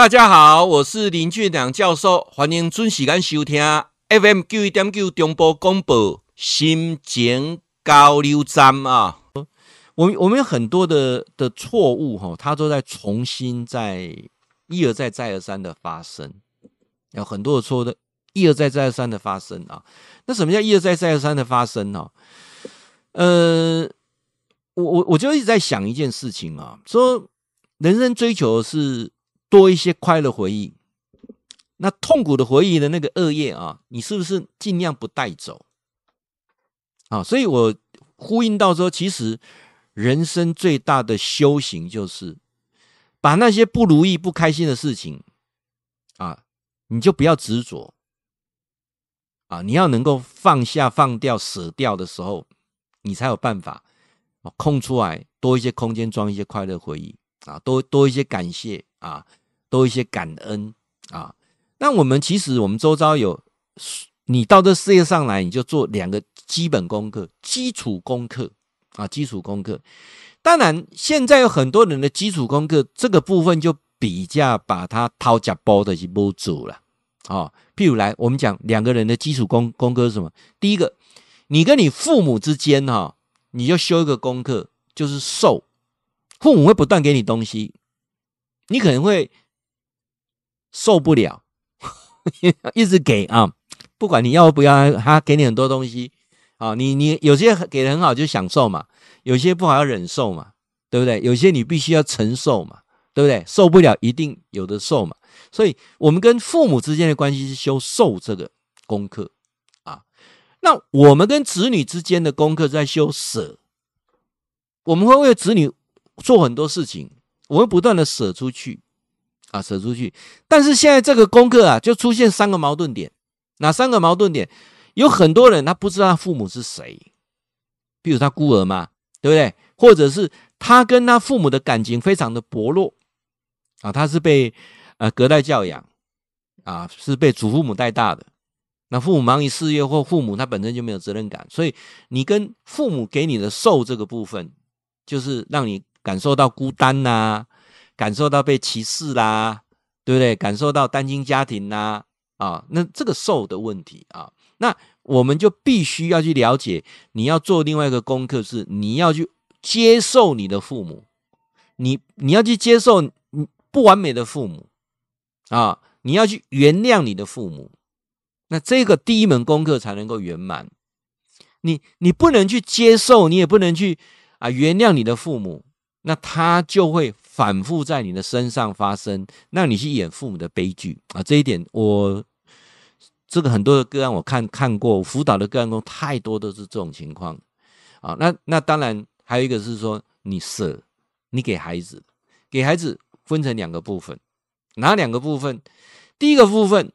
大家好，我是林俊良教授，欢迎准时间收听 FM 九一点九中波广播心情交流站啊。我我们有很多的的错误哈，它都在重新在一而再再而三的发生，有很多的错误的一而再再而三的发生啊。那什么叫一而再再而三的发生呢？呃，我我我就一直在想一件事情啊，说人生追求是。多一些快乐回忆，那痛苦的回忆的那个恶业啊，你是不是尽量不带走？啊，所以我呼应到说，其实人生最大的修行就是把那些不如意、不开心的事情啊，你就不要执着啊，你要能够放下、放掉、舍掉的时候，你才有办法空出来多一些空间，装一些快乐回忆啊，多多一些感谢啊。多一些感恩啊！那我们其实我们周遭有，你到这世界上来，你就做两个基本功课、基础功课啊，基础功课。当然，现在有很多人的基础功课这个部分就比较把它掏假包的去摸足了啊。譬如来，我们讲两个人的基础功功课是什么？第一个，你跟你父母之间哈，你就修一个功课，就是受。父母会不断给你东西，你可能会。受不了，一直给啊！不管你要不要，他给你很多东西啊。你你有些给的很好就享受嘛，有些不好要忍受嘛，对不对？有些你必须要承受嘛，对不对？受不了一定有的受嘛。所以，我们跟父母之间的关系是修受这个功课啊。那我们跟子女之间的功课在修舍。我们会为子女做很多事情，我们不断的舍出去。啊，舍出去，但是现在这个功课啊，就出现三个矛盾点。哪三个矛盾点？有很多人他不知道他父母是谁，比如他孤儿嘛，对不对？或者是他跟他父母的感情非常的薄弱啊，他是被呃隔代教养啊，是被祖父母带大的。那父母忙于事业，或父母他本身就没有责任感，所以你跟父母给你的受这个部分，就是让你感受到孤单呐、感受到被歧视啦，对不对？感受到单亲家庭啦，啊，那这个受的问题啊，那我们就必须要去了解。你要做另外一个功课是，你要去接受你的父母，你你要去接受不完美的父母啊，你要去原谅你的父母。那这个第一门功课才能够圆满。你你不能去接受，你也不能去啊原谅你的父母，那他就会。反复在你的身上发生，让你去演父母的悲剧啊！这一点我这个很多的个案我看看过，辅导的个案中太多都是这种情况啊。那那当然还有一个是说，你舍，你给孩子，给孩子分成两个部分，哪两个部分？第一个部分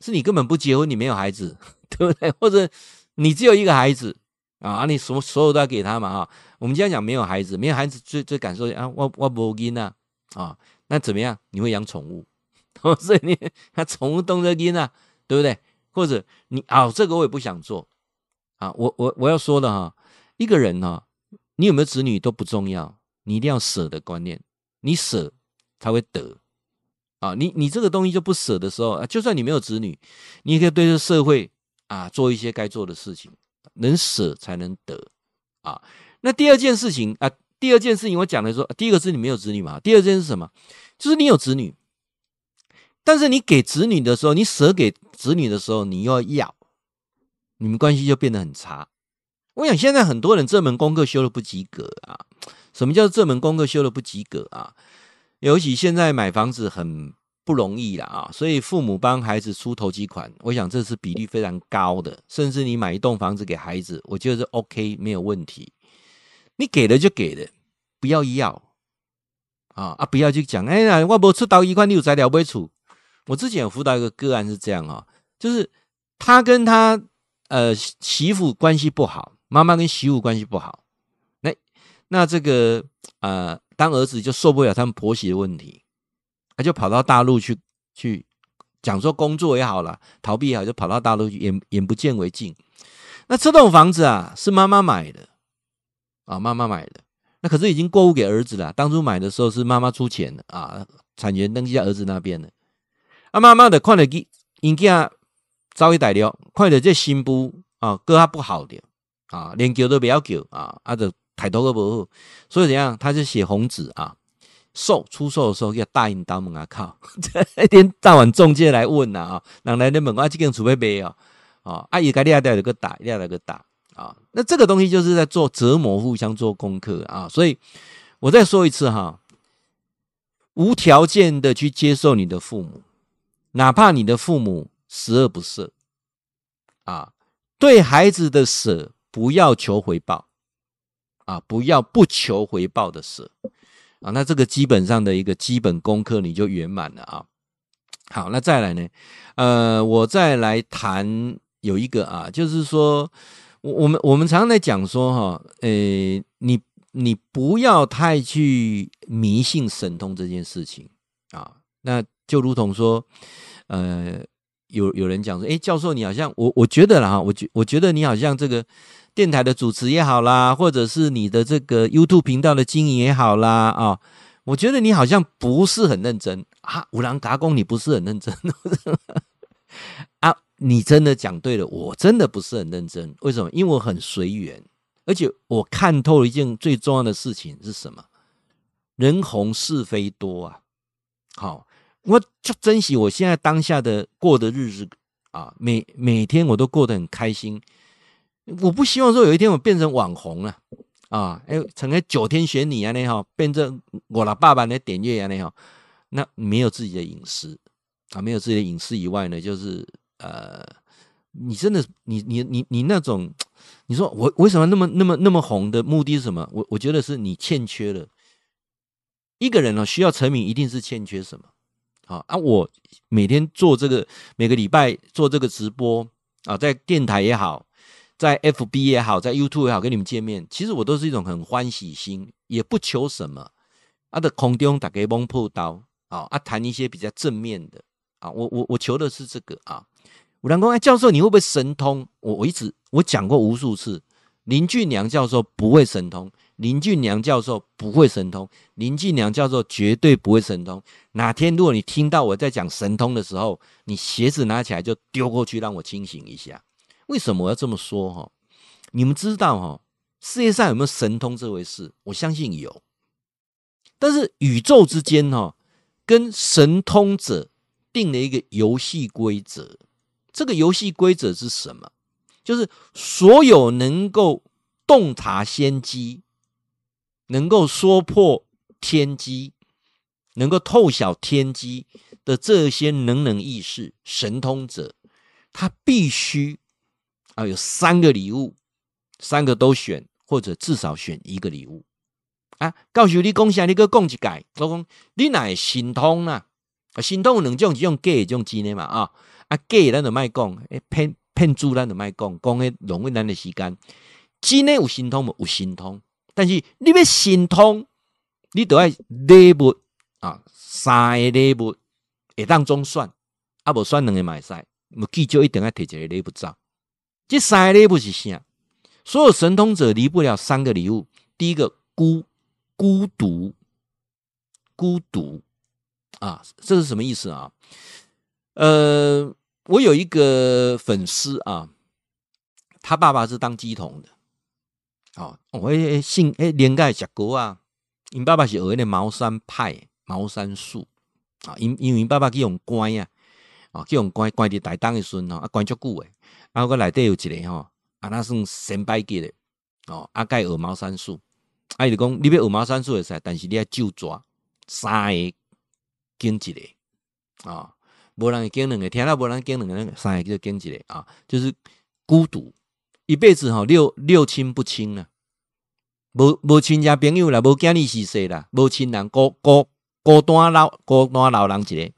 是你根本不结婚，你没有孩子，对不对？或者你只有一个孩子。啊，你什么所有都要给他嘛？哈，我们今天讲没有孩子，没有孩子最最感受啊，我我不给呢啊，那怎么样？你会养宠物，所以你他宠物动着给呢，对不对？或者你啊，这个我也不想做啊，我我我要说的哈，一个人哈，你有没有子女都不重要，你一定要舍的观念，你舍才会得啊，你你这个东西就不舍的时候，就算你没有子女，你也可以对这社会啊做一些该做的事情。能舍才能得啊！那第二件事情啊，第二件事情我讲的说，第一个是你没有子女嘛，第二件是什么？就是你有子女，但是你给子女的时候，你舍给子女的时候，你又要，你们关系就变得很差。我想现在很多人这门功课修的不及格啊！什么叫这门功课修的不及格啊？尤其现在买房子很。不容易啦啊，所以父母帮孩子出头期款，我想这是比例非常高的。甚至你买一栋房子给孩子，我觉得是 OK 没有问题。你给了就给了，不要要啊啊！不要去讲，哎呀，我没出到一块，你有材料不会出。我之前有辅导一个个案是这样啊，就是他跟他呃媳妇关系不好，妈妈跟媳妇关系不好，那那这个呃当儿子就受不了他们婆媳的问题。他就跑到大陆去，去讲说工作也好了，逃避也好，就跑到大陆去，眼眼不见为净。那这栋房子啊，是妈妈买的啊，妈妈买的。那可是已经过户给儿子了。当初买的时候是妈妈出钱的啊，产权登记在儿子那边了。啊，妈妈的看到伊因家遭遇逮了，看到这新妇啊，个较不好的啊，连叫都不要叫啊，啊，就抬头都不好，所以怎样，他就写红纸啊，售出售的时候要大应当门啊靠，一天到晚中介来问呐啊，人来的问啊，这件储备没有啊，啊，伊家里带了个打，带了个打啊，那这个东西就是在做折磨，互相做功课啊，所以我再说一次哈。无条件的去接受你的父母，哪怕你的父母十恶不赦，啊，对孩子的舍不要求回报，啊，不要不求回报的舍，啊，那这个基本上的一个基本功课你就圆满了啊。好，那再来呢，呃，我再来谈有一个啊，就是说，我我们我们常常在讲说哈，呃，你。你不要太去迷信神通这件事情啊，那就如同说，呃，有有人讲说，哎，教授你好像我我觉得啦，我觉我觉得你好像这个电台的主持也好啦，或者是你的这个 YouTube 频道的经营也好啦啊，我觉得你好像不是很认真啊，五郎嘎公你不是很认真 啊，你真的讲对了，我真的不是很认真，为什么？因为我很随缘。而且我看透了一件最重要的事情是什么？人红是非多啊！好，我就珍惜我现在当下的过的日子啊，每每天我都过得很开心。我不希望说有一天我变成网红了啊！哎，成为九天玄女啊那哈，变成我的爸爸的点阅啊那哈，那没有自己的隐私啊，没有自己的隐私以外呢，就是呃，你真的你你你你那种。你说我为什么那么那么那么红的目的是什么？我我觉得是你欠缺了。一个人呢，需要成名，一定是欠缺什么？好啊，我每天做这个，每个礼拜做这个直播啊，在电台也好，在 FB 也好，在 YouTube 也好，跟你们见面，其实我都是一种很欢喜心，也不求什么。啊的空中打给蒙破刀啊，啊谈一些比较正面的啊，我我我求的是这个啊。有人说：“哎，教授，你会不会神通？”我我一直我讲过无数次，林俊良教授不会神通，林俊良教授不会神通，林俊良教授绝对不会神通。哪天如果你听到我在讲神通的时候，你鞋子拿起来就丢过去，让我清醒一下。为什么我要这么说？哈，你们知道哈，世界上有没有神通这回事？我相信有，但是宇宙之间哈，跟神通者定了一个游戏规则。这个游戏规则是什么？就是所有能够洞察先机、能够说破天机、能够透晓天机的这些能能意识神通者，他必须啊有三个礼物，三个都选，或者至少选一个礼物啊。告诉你讲啥，你搁讲一改，我讲你哪会神通啊？神通有两种，一种假，一种真的嘛啊。啊，假咱就卖讲，诶，骗骗子咱就卖讲，讲诶浪费咱的时间。真的有神通无？有神通，但是你要神通，你都要礼物啊，三个礼物会当中选，啊无选两个买赛，无记住一定要摕一个礼物走。这三个礼物是啥？所有神通者离不了三个礼物。第一个孤孤独，孤独啊，这是什么意思啊？呃，我有一个粉丝啊，他爸爸是当鸡童的，哦，我姓诶，连盖小哥啊，因爸爸是学的茅山派茅山术啊，因因为因爸爸去用关啊，哦，叫用关关伫台东的时阵吼啊关足久诶，啊个内底有一个吼，啊那算先拜级的，哦，啊该学茅山术，啊伊就讲你要学茅山术会使，但是你要就抓三个跟一个啊。无人会经两个，听到无人经两个，三个就经一个啊，就是孤独，一辈子吼六六亲不亲啊，无无亲戚朋友啦，无囝儿媳妇啦，无亲人孤孤孤单老孤单老人一个，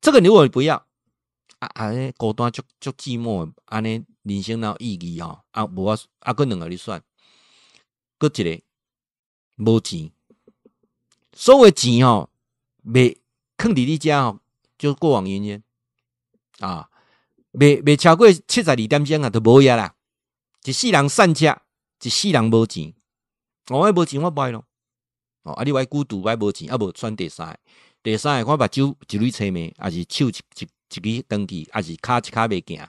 这个如果不要啊啊，孤单足足寂寞，安尼人生哪有意义哦？啊无啊啊，搁两个你算，搁一个无钱，所谓钱吼未。坑弟弟家哦，就过往云烟啊，未未超过七十二点钟啊，都无呀啦。一世人散车，一世人无钱，我爱无钱我败咯。哦，啊，你歪孤独歪无钱，啊无穿第三，第三个我目睭一蕊青眉，还是手一一一支登记，还是脚一骹未行，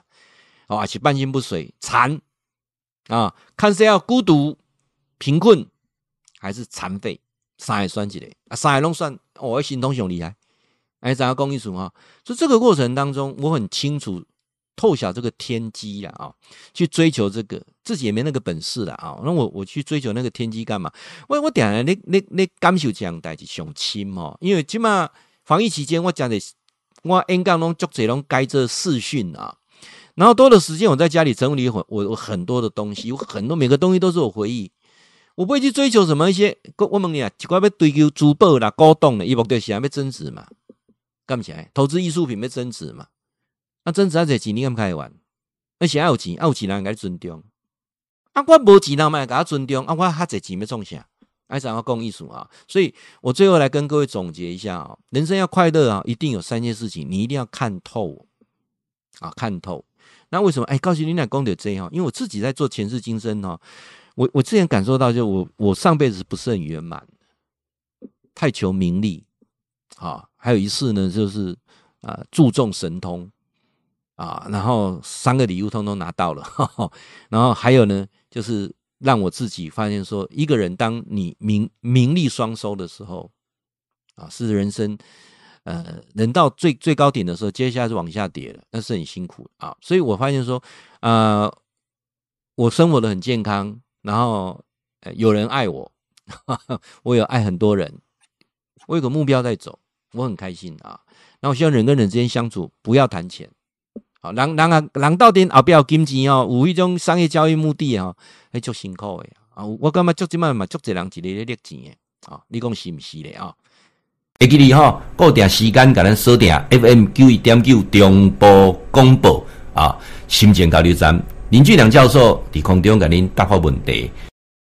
哦，还是半身不遂残啊，看是要孤独贫困还是残废，三个算一个，啊，三个拢选，我心痛上厉害，哎，怎样讲意思哈？所以这个过程当中，我很清楚。透晓这个天机了啊，去追求这个自己也没那个本事了啊。那我我去追求那个天机干嘛？我我点了，你你你感受这样代志上亲哦。因为起码防疫期间，我讲的我演讲拢足侪拢改这视讯啊。然后多的时间我在家里整理很我我很多的东西，有很多每个东西都是我回忆。我不会去追求什么一些。我问你啊，奇怪要追求珠宝啦、古董的，伊目的是要增值嘛？干不起来，投资艺术品要增值嘛？啊，真实啊，这钱你敢开玩？而且还有钱，还有钱人该尊重。啊，我无钱人嘛，给他尊重。啊，我哈这钱要创啥？爱怎样讲艺术啊？所以我最后来跟各位总结一下啊，人生要快乐啊，一定有三件事情，你一定要看透啊，看透。那为什么？哎，告诉你俩讲的这样，因为我自己在做前世今生哈，我我之前感受到，就我我上辈子不是很圆满，太求名利啊，还有一次呢，就是啊，注重神通。啊，然后三个礼物通通拿到了，呵呵，然后还有呢，就是让我自己发现说，一个人当你名名利双收的时候，啊，是人生，呃，人到最最高点的时候，接下来是往下跌了，那是很辛苦啊。所以我发现说，呃，我生活的很健康，然后有人爱我，呵呵，我有爱很多人，我有个目标在走，我很开心啊。那我希望人跟人之间相处，不要谈钱。好，人人啊，人到底后边有金钱哦，有一种商业交易目的哦，还足辛苦的啊！我感觉足即摆嘛，足侪人一日咧赚钱的啊！你讲是毋是咧啊？会记你吼，固定时间甲咱锁定 FM 九一点九中波广播啊，心情交流站林俊良教授伫空中甲恁答复问题。